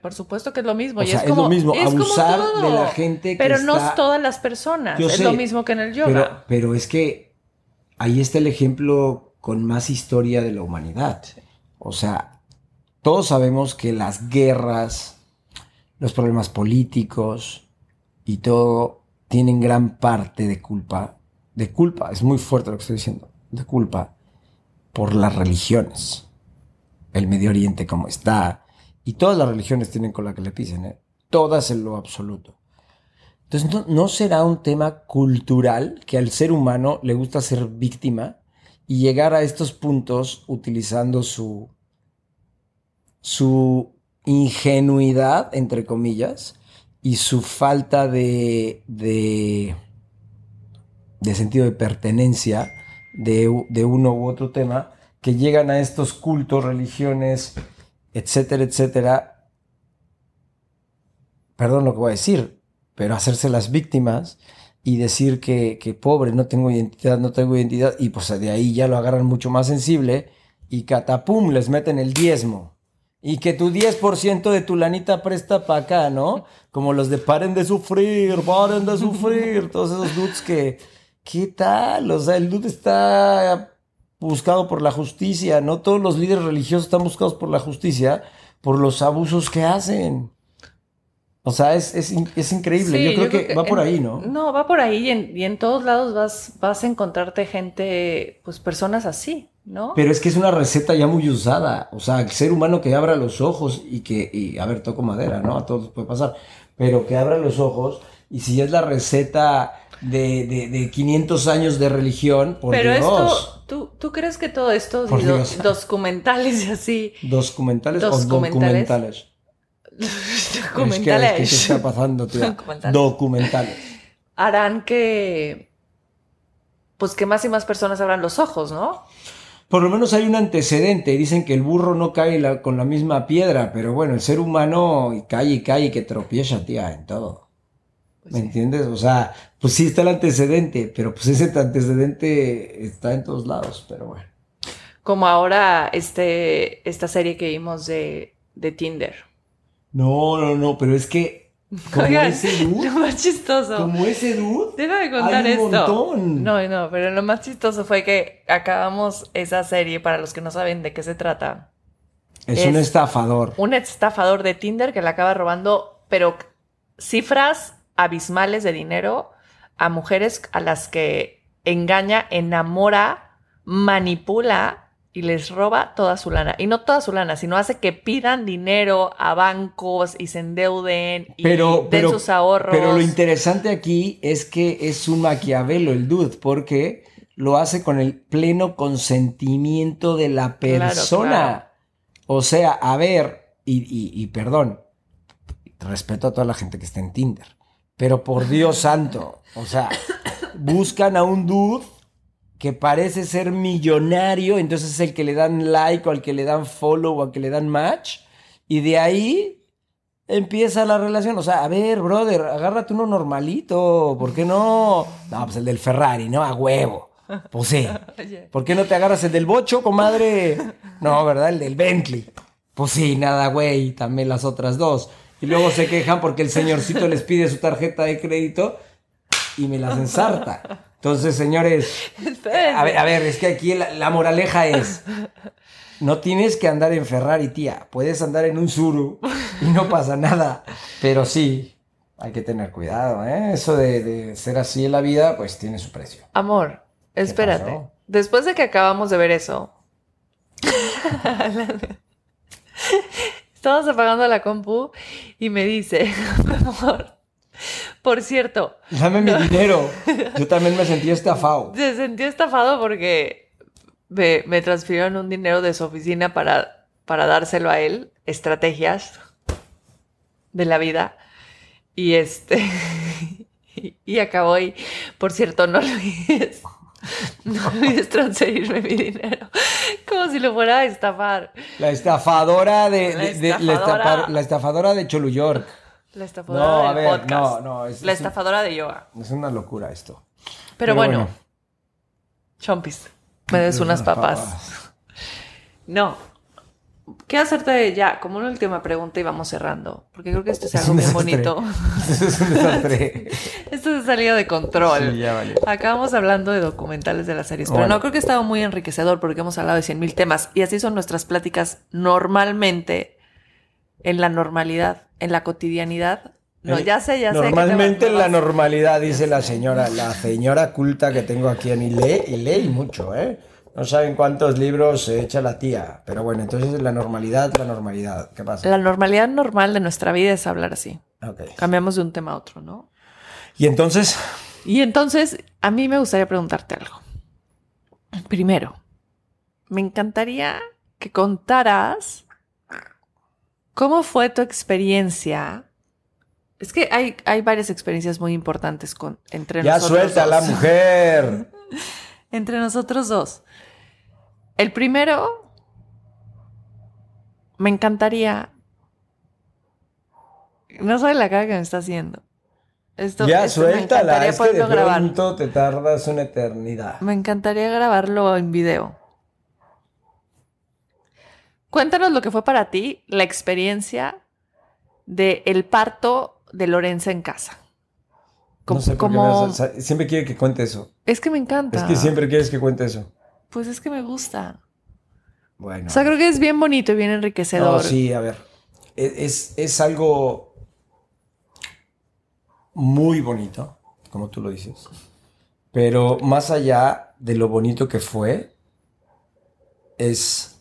Por supuesto que es lo mismo. O y sea, es, lo como, mismo, es como abusar de todo. la gente que Pero no está- todas las personas. Yo es sé, lo mismo que en el yoga. Pero, pero es que ahí está el ejemplo con más historia de la humanidad. O sea, todos sabemos que las guerras, los problemas políticos y todo tienen gran parte de culpa, de culpa, es muy fuerte lo que estoy diciendo, de culpa por las religiones. El Medio Oriente como está. Y todas las religiones tienen con la que le pisen, ¿eh? Todas en lo absoluto. Entonces, ¿no, no será un tema cultural que al ser humano le gusta ser víctima y llegar a estos puntos utilizando su, su ingenuidad, entre comillas, y su falta de, de, de sentido de pertenencia de, de uno u otro tema, que llegan a estos cultos, religiones, etcétera, etcétera, perdón lo que voy a decir, pero hacerse las víctimas y decir que, que pobre, no tengo identidad, no tengo identidad, y pues de ahí ya lo agarran mucho más sensible y catapum, les meten el diezmo. Y que tu 10% de tu lanita presta para acá, ¿no? Como los de paren de sufrir, paren de sufrir, todos esos dudes que, ¿qué tal? O sea, el dude está buscado por la justicia, ¿no? Todos los líderes religiosos están buscados por la justicia por los abusos que hacen. O sea, es, es, es increíble. Sí, yo, creo que, va por en- ahí, ¿no? No, va por ahí y en, y en todos lados vas, vas a encontrarte gente, pues personas así, ¿no? Pero es que es una receta ya muy usada. O sea, el ser humano que abra los ojos y que, y, a ver, toco madera, ¿no? A todos puede pasar. Pero que abra los ojos y si es la receta de, de, de 500 años de religión, por Pero Dios. esto, tú, ¿Tú crees que todo esto, Por do- documentales y así, ¿Documentales o Documentales. documentales? documentales, Es que, es que, ¿qué está pasando, tía? Documentales. Documentales. harán que, pues que más y más personas abran los ojos, ¿no? Por lo menos hay un antecedente. Dicen que el burro no cae la- con la misma piedra, pero bueno, el ser humano cae y cae y que tropieza, tía, en todo. Pues ¿Me sí. entiendes? O sea, pues sí está el antecedente, pero pues ese antecedente está en todos lados, pero bueno. Como ahora este, esta serie que vimos de, de Tinder. No, no, no, pero es que como Oigan, ese dude, Lo más chistoso. como ese dude, Déjame contar Hay un esto. montón. No, no, pero lo más chistoso fue que acabamos esa serie, para los que no saben de qué se trata. es, Es- un estafador. Un estafador de Tinder que le acaba robando, pero cifras abismales de dinero a mujeres a las que engaña, enamora, manipula y les roba toda su lana. Y no toda su lana, sino hace que pidan dinero a bancos y se endeuden y Pero, den pero, sus ahorros. pero lo interesante aquí es que es un maquiavelo el dude, porque lo hace con el pleno consentimiento de la Claro, persona. claro. O sea, a ver, y, y- y perdón, respeto a toda la gente que está en Tinder, pero por Dios santo, o sea, buscan a un dude que parece ser millonario, entonces es el que le dan like o al que le dan follow o al que le dan match, y de ahí empieza la relación. O sea, a ver, brother, agárrate uno normalito, ¿por qué no? No, pues el del Ferrari, ¿no? A huevo. Pues sí. ¿Por qué no te agarras el del bocho, comadre? No, ¿verdad? El del Bentley. Pues sí, nada, güey, también las otras dos. Y luego se quejan porque el señorcito les pide su tarjeta de crédito y me las ensarta. Entonces, señores, a ver, a ver, es que aquí la, la moraleja es, no tienes que andar en Ferrari, tía. Puedes andar en un Suru y no pasa nada. Pero sí, hay que tener cuidado, ¿eh? Eso de, de ser así en la vida, pues tiene su precio. Amor, espérate. pasó? Después de que acabamos de ver eso, estamos apagando la compu y me dice, amor, por cierto, Dame mi dinero. Yo también me sentí estafado. se sintió estafado porque me, me transfirieron un dinero de su oficina para, para dárselo a él, estrategias de la vida. Y este, y, y acabó y, por cierto, no olvides, no olvides transferirme mi dinero, como si lo fuera a estafar. La estafadora de, La de- de- la, estafadora. la estafadora de Cholu York. La estafadora No, a del ver, podcast. no, no, es- la es un- estafadora de yoga. Es una locura esto. Pero, bueno, chompis, me des unas papas. No. Quiero hacerte ya como una última pregunta y vamos cerrando. Porque creo que esto es Es algo un bien desastre. bonito. es un desastre. Esto se salido de control. Sí, ya. Acabamos hablando de documentales de las series. Pero Bueno. no, creo que ha estado muy enriquecedor porque hemos hablado de 100 mil temas. Y así son nuestras pláticas normalmente en la normalidad, en la cotidianidad. No, Eh, ya sé, ya sé. que Normalmente te en la normalidad, dice la señora, la señora culta que tengo aquí en y lee, y lee mucho, ¿eh? No saben cuántos libros se echa la tía. Pero bueno, entonces la normalidad, la normalidad. ¿Qué pasa? La normalidad normal de nuestra vida es hablar así. Ok. Cambiamos de un tema a otro, ¿no? Y entonces, Y entonces, a mí me gustaría preguntarte algo. Primero, me encantaría que contaras cómo fue tu experiencia. Es que hay, hay varias experiencias muy importantes con, entre ya nosotros suelta la dos. mujer. Entre nosotros dos. El primero, me encantaría. No sabe la cara que me está haciendo. Esto, ya esto me suéltala. encantaría Es que de grabar. pronto te tardas una eternidad. Me encantaría grabarlo en video. Cuéntanos lo que fue para ti la experiencia de el parto de Lorenza en casa. No sé por qué como- me siempre quiere que cuente eso. Es que me encanta. Es que siempre quieres que cuente eso. Pues es que me gusta. Bueno. O sea, creo que es bien bonito y bien enriquecedor. No, sí, a ver. E- Es, es algo muy bonito, como tú lo dices. Pero más allá de lo bonito que fue, es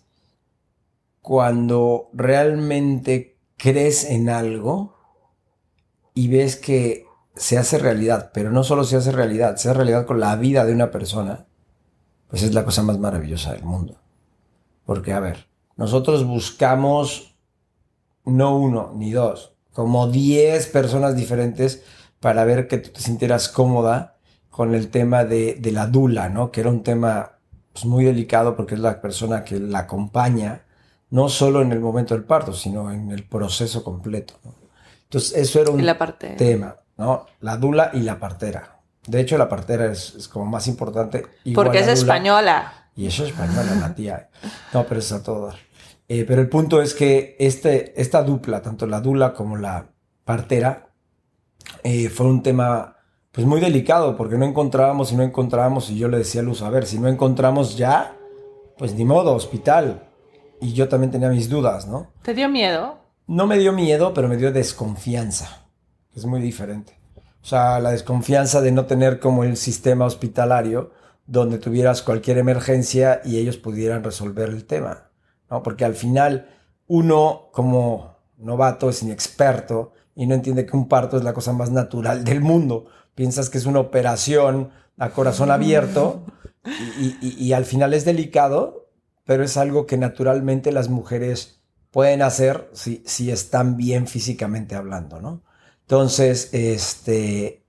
cuando realmente crees en algo y ves que se hace realidad, pero no solo se hace realidad, se hace realidad con la vida de una persona. pues es la cosa más maravillosa del mundo. Porque, a ver, nosotros buscamos no uno ni dos, como 10 personas diferentes para ver que tú te sintieras cómoda con el tema de, de la dula, ¿no? Que era un tema pues, muy delicado porque es la persona que la acompaña, no solo en el momento del parto, sino en el proceso completo. ¿no? Entonces, eso era un la parte... tema, ¿no? La dula y la partera. De hecho, la partera es, es como más importante. Porque es dula. española. Y eso es española, la tía. No, pero es a todo dar. Eh, pero el punto es que este, esta dupla, tanto la dula como la partera, eh, fue un tema pues muy delicado porque no encontrábamos y no encontrábamos y yo le decía a Luz, a ver, si no encontramos ya, pues ni modo, hospital. Y yo también tenía mis dudas, ¿no? ¿Te dio miedo? No me dio miedo, pero me dio desconfianza. Es muy diferente. O sea, la desconfianza de no tener como el sistema hospitalario donde tuvieras cualquier emergencia y ellos pudieran resolver el tema. ¿no? Porque al final uno como novato es inexperto y no entiende que un parto es la cosa más natural del mundo. Piensas que es una operación a corazón abierto y, y, al final es delicado, pero es algo que naturalmente las mujeres pueden hacer si, si están bien físicamente hablando, ¿no? Entonces, este,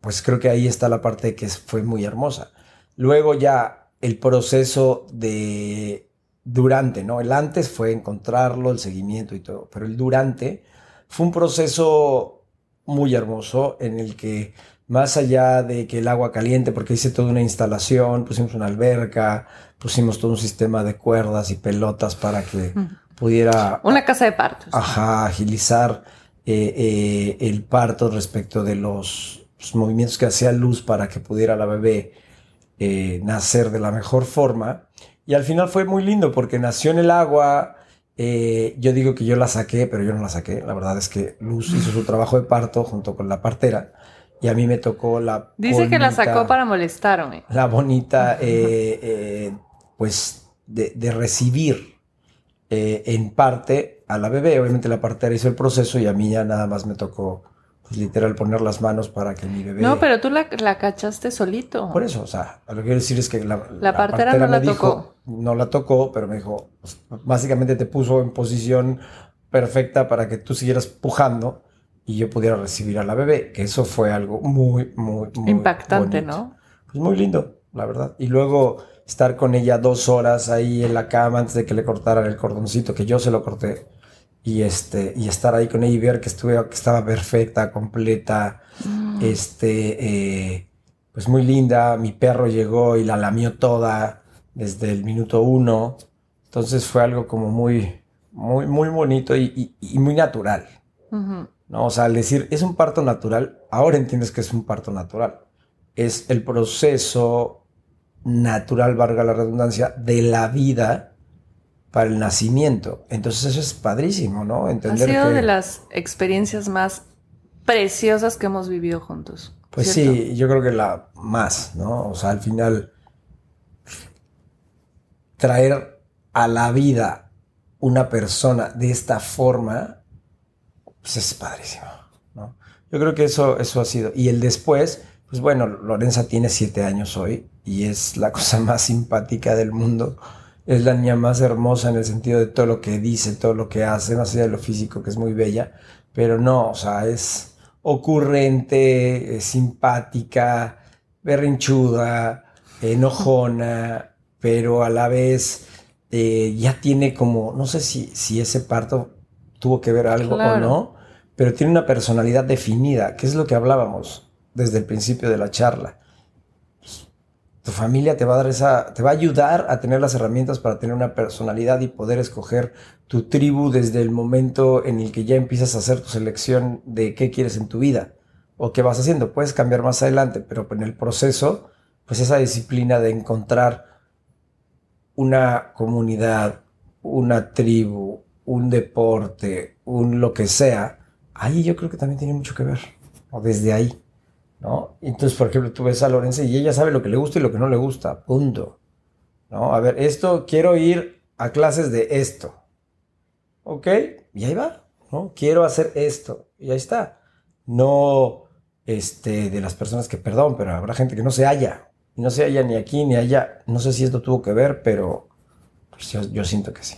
pues creo que ahí está la parte que fue muy hermosa. Luego ya el proceso de durante, ¿no? El antes fue encontrarlo, el seguimiento y todo, pero el durante fue un proceso muy hermoso en el que más allá de que el agua caliente, porque hice toda una instalación, pusimos una alberca, pusimos todo un sistema de cuerdas y pelotas para que pudiera... Una casa de partos. Ajá, agilizar eh, eh, el parto respecto de los, los, movimientos que hacía luz para que pudiera la bebé eh, nacer de la mejor forma. Y al final fue muy lindo porque nació en el agua. Eh, yo digo que yo la saqué, pero yo no la saqué. La verdad es que Luz hizo su trabajo de parto junto con la partera. Y a mí me tocó la. Dice bonita, que la sacó para molestarme. La bonita, eh, pues, de, de recibir en parte a la bebé. Obviamente la partera hizo el proceso y a mí ya nada más me tocó pues literal poner las manos para que mi bebé... No, pero tú la, la cachaste solito. Por eso, o sea, lo que quiero decir es que la, la, la partera, partera, no la dijo, tocó. No la tocó, pero me dijo, pues, básicamente te puso en posición perfecta para que tú siguieras pujando y yo pudiera recibir a la bebé, que eso fue algo muy, muy, muy... Impactante, bonito. ¿no? Pues muy lindo, la verdad. Y luego estar con ella dos horas ahí en la cama antes de que le cortaran el cordoncito, que yo se lo corté y este y estar ahí con ella y ver que estuve que estaba perfecta completa mm. este eh, pues muy linda. Mi perro llegó y la lamió toda desde el minuto uno. Entonces fue algo como muy muy muy bonito y, y, y muy natural. Uh -huh. no o sea al decir es un parto natural ahora entiendes que es un parto natural. Es el proceso natural valga la redundancia de la vida para el nacimiento. Entonces eso es padrísimo, ¿no? Entender ha sido que... de las experiencias más preciosas que hemos vivido juntos. Pues ¿cierto? sí, yo creo que la más, ¿no? O sea, al final traer a la vida una persona de esta forma, pues es padrísimo, ¿no? Yo creo que eso, eso ha sido. Y el después, pues bueno, Lorenza tiene siete años hoy y es la cosa más simpática del mundo es la niña más hermosa en el sentido de todo lo que dice, todo lo que hace, más allá de lo físico, que es muy bella, pero no, o sea, es ocurrente, es simpática, berrinchuda, enojona, pero a la vez eh, ya tiene como, no sé si, si ese parto tuvo que ver algo claro. o no, pero tiene una personalidad definida, que es lo que hablábamos desde el principio de la charla tu familia te va a dar esa, te va a ayudar a tener las herramientas para tener una personalidad y poder escoger tu tribu desde el momento en el que ya empiezas a hacer tu selección de qué quieres en tu vida o qué vas haciendo. Puedes cambiar más adelante, pero en el proceso, pues esa disciplina de encontrar una comunidad, una tribu, un deporte, un lo que sea, ahí yo creo que también tiene mucho que ver, o desde ahí. ¿No? Entonces, por ejemplo, tú ves a Lorenza y ella sabe lo que le gusta y lo que no le gusta, punto. ¿No? A ver, esto, quiero ir a clases de esto. ¿Ok? Y ahí va, ¿no? Quiero hacer esto. Y ahí está. No, este, de las personas que, perdón, pero habrá gente que no se halla. No sé allá ni aquí ni allá. No sé si esto tuvo que ver, pero pues, yo, yo siento que sí.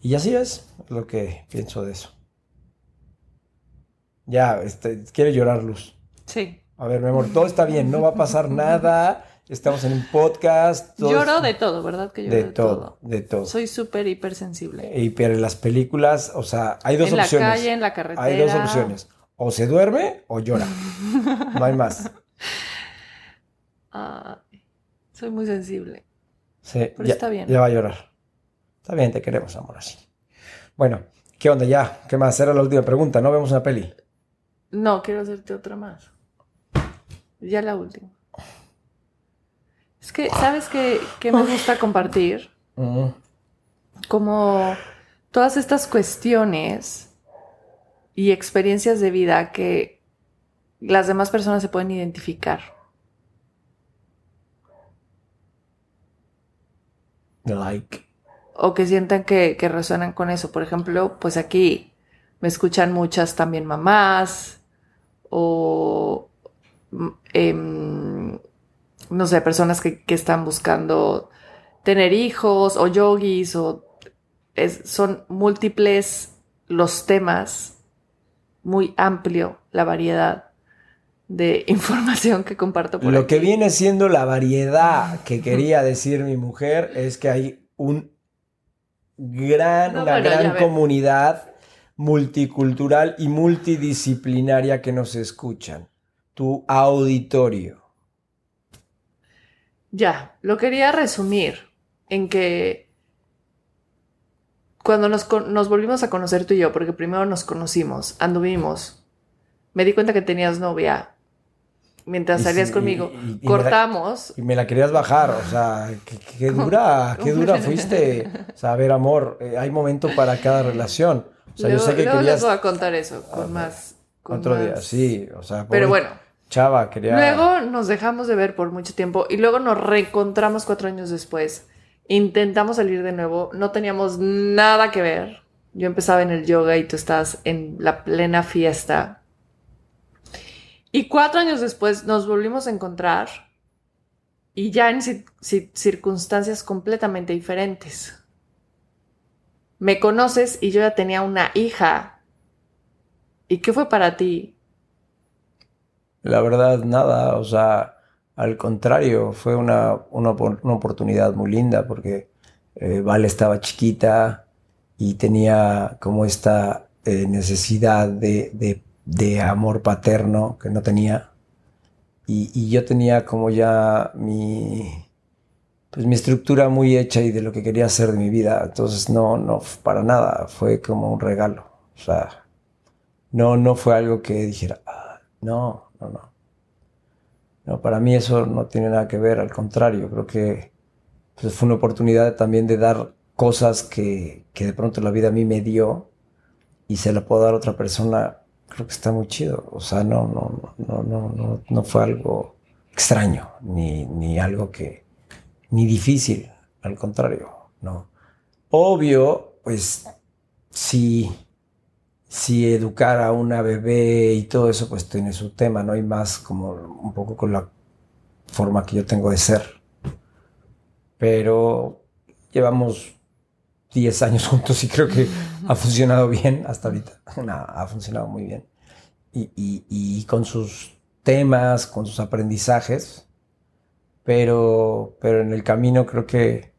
Y así es lo que pienso de eso. Ya, este, quiere llorar Luz. Sí. A ver, mi amor, todo está bien, no va a pasar nada. Estamos en un podcast. Lloro de todo, ¿verdad? Que lloro de de, todo, todo. de todo. Soy súper hipersensible. Y pero en las películas, o sea, hay dos en la opciones. calle, en la carretera. Hay dos opciones. O se duerme o llora. No hay más. Ay, soy muy sensible. Sí, Pero ya, está bien. Ya va a llorar. Está bien, te queremos, amor, así. Bueno, ¿qué onda ya? ¿Qué más? Era la última pregunta, ¿no? Vemos una peli. No, quiero hacerte otra más. Ya la última. Es que, ¿sabes qué, qué me gusta compartir? Mm, Como todas estas cuestiones y experiencias de vida que las demás personas se pueden identificar. like. o que sientan que, que resuenan con eso. Por ejemplo, pues aquí me escuchan muchas también mamás o, em, no sé, personas que, que están buscando tener hijos o yogis o es- son múltiples los temas, muy amplio la variedad de información que comparto por Lo que viene siendo la variedad que quería decir mi mujer es que hay un gran, No, una bueno, gran comunidad multicultural y multidisciplinaria que nos escuchan. Tu auditorio. Ya, lo quería resumir en que cuando nos, nos volvimos a conocer tú y yo, porque primero nos conocimos, anduvimos, me di cuenta que tenías novia mientras Y salías sí, conmigo, y- y- y me da- cortamos, Y me la querías bajar, o sea, qué, qué dura, qué dura fuiste. O sea, a ver, amor, eh, hay momento para cada relación. O sea, luego, yo sé que querías les voy a contar eso con más... con otro día, sí, o sea, Pero bueno, Luego nos dejamos de ver por mucho tiempo y luego nos reencontramos cuatro años después. Intentamos salir de nuevo, no teníamos nada que ver. Yo empezaba en el yoga y tú estabas en la plena fiesta. Y cuatro años después nos volvimos a encontrar y ya en ci- ci- circunstancias completamente diferentes. Me conoces y yo ya tenía una hija. ¿Y qué fue para ti? La verdad, nada, o sea, al contrario, fue una, una, una oportunidad muy linda porque eh, Vale estaba chiquita y tenía como esta eh, necesidad de, de- de amor paterno que no tenía. Y, y yo tenía como ya mi, pues mi estructura muy hecha y de lo que quería hacer de mi vida. Entonces no, no, para nada, fue como un regalo. O sea, no, no fue algo que dijera, "Ah, no, no, no. No, para mí eso no tiene nada que ver, al contrario, creo que pues, fue una oportunidad también de dar cosas que, que de pronto la vida a mí me dio y se la puedo dar a otra persona, creo que está muy chido. O sea, no, no, no, no, no, no fue algo extraño, ni, ni algo que, ni difícil, al contrario, no. Obvio, pues sí, si educar a una bebé y todo eso, pues tiene su tema, ¿no? Y más como un poco con la forma que yo tengo de ser. Pero llevamos 10 años juntos y creo que ha funcionado bien hasta ahorita. Nada, ha funcionado muy bien. Y, y- y con sus temas, con sus aprendizajes, pero, pero en el camino creo que,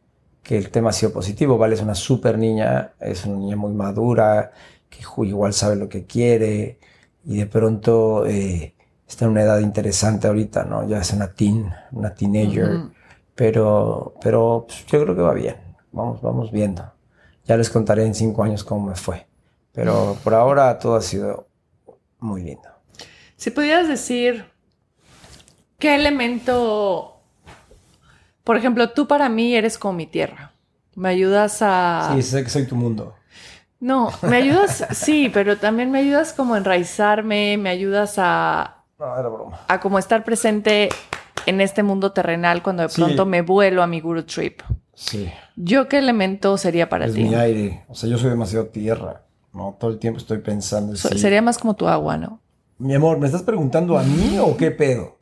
que el tema ha sido positivo. Vale es una súper niña, es una niña muy madura, que igual sabe lo que quiere y de pronto eh, está en una edad interesante ahorita, ¿no? Ya es una teen, una teenager, pero, pero pues, yo creo que va bien. Vamos, vamos viendo. Ya les contaré en cinco años cómo me fue. Pero por ahora todo ha sido muy lindo. Si pudieras decir qué elemento, por ejemplo, tú para mí eres como mi tierra. Me ayudas a... Sí, sé que soy tu mundo. No, me ayudas, sí, pero también me ayudas como a enraizarme, me ayudas a, No, era broma. a como estar presente en este mundo terrenal cuando de Sí. pronto me vuelo a mi guru trip. Sí. ¿Yo qué elemento sería para Es ti? mi aire. O sea, yo soy demasiado tierra. No, todo el tiempo estoy pensando. So- sí. Sería más como tu agua, ¿no? Mi amor, ¿me estás preguntando a mí o qué pedo?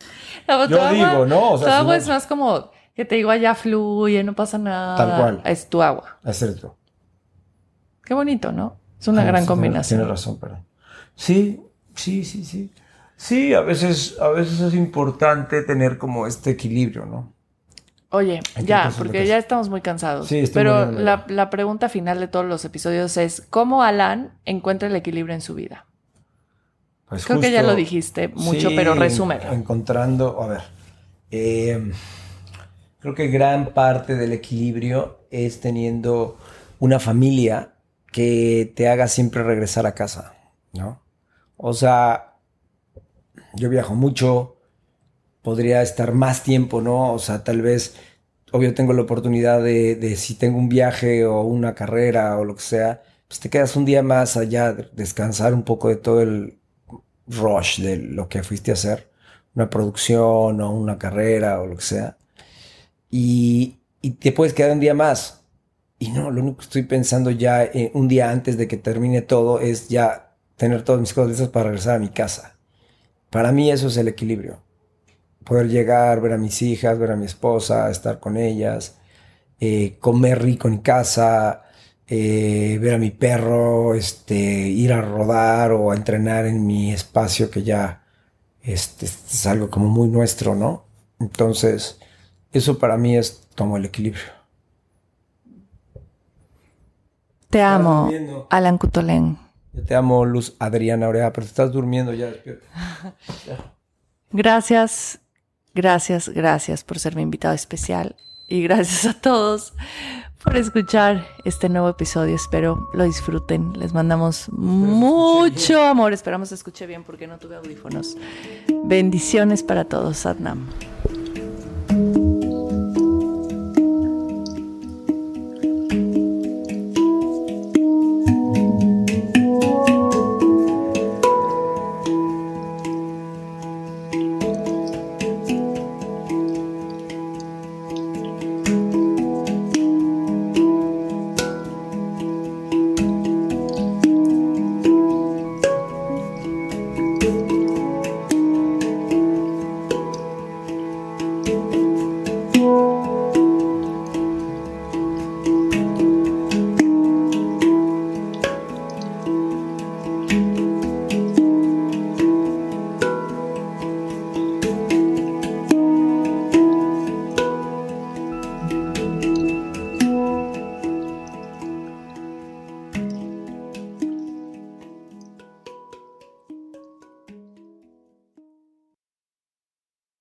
No, Yo agua- digo, ¿no? O sea, tu si agua no- es más como que te digo, allá fluye, no pasa nada. Tal cual. Es tu agua. Es cierto. Qué bonito, ¿no? Es una gran sí, combinación. Tienes razón, perdón. Sí, sí, sí, sí. Sí, a veces, a veces es importante tener como este equilibrio, ¿no? Oye, Hay ya, porque que ya es. estamos muy cansados. Sí, estoy Pero muriéndome la, la pregunta final de todos los episodios es: ¿cómo Alan encuentra el equilibrio en su vida? Pues Creo que ya lo dijiste mucho, Sí, pero resúmelo. Encontrando, a ver, eh, creo que gran parte del equilibrio es teniendo una familia que te haga siempre regresar a casa, ¿no? O sea, yo viajo mucho, podría estar más tiempo, ¿no? O sea, tal vez, obvio tengo la oportunidad de, si tengo un viaje o una carrera o lo que sea, pues te quedas un día más allá, descansar un poco de todo el rush de lo que fuiste a hacer, una producción o una carrera o lo que sea, y, y te puedes quedar un día más. Y no, lo único que estoy pensando ya eh, un día antes de que termine todo es ya tener todas mis cosas listas para regresar a mi casa. Para mí eso es el equilibrio. Poder llegar, ver a mis hijas, ver a mi esposa, estar con ellas, eh, comer rico en casa, eh, ver a mi perro, este, ir a rodar o a entrenar en mi espacio que ya este, es algo como muy nuestro, ¿no? Entonces, eso para mí es como el equilibrio. Te amo, durmiendo. Alan Cutolén. Yo te amo, Luz Adriana Orea, pero te estás durmiendo ya. despierta. Gracias, gracias, gracias por ser mi invitado especial. Y gracias a todos por escuchar este nuevo episodio. Espero lo disfruten. Les mandamos mucho amor. Esperamos se escuche bien porque no tuve audífonos. Bendiciones para todos, Satnam.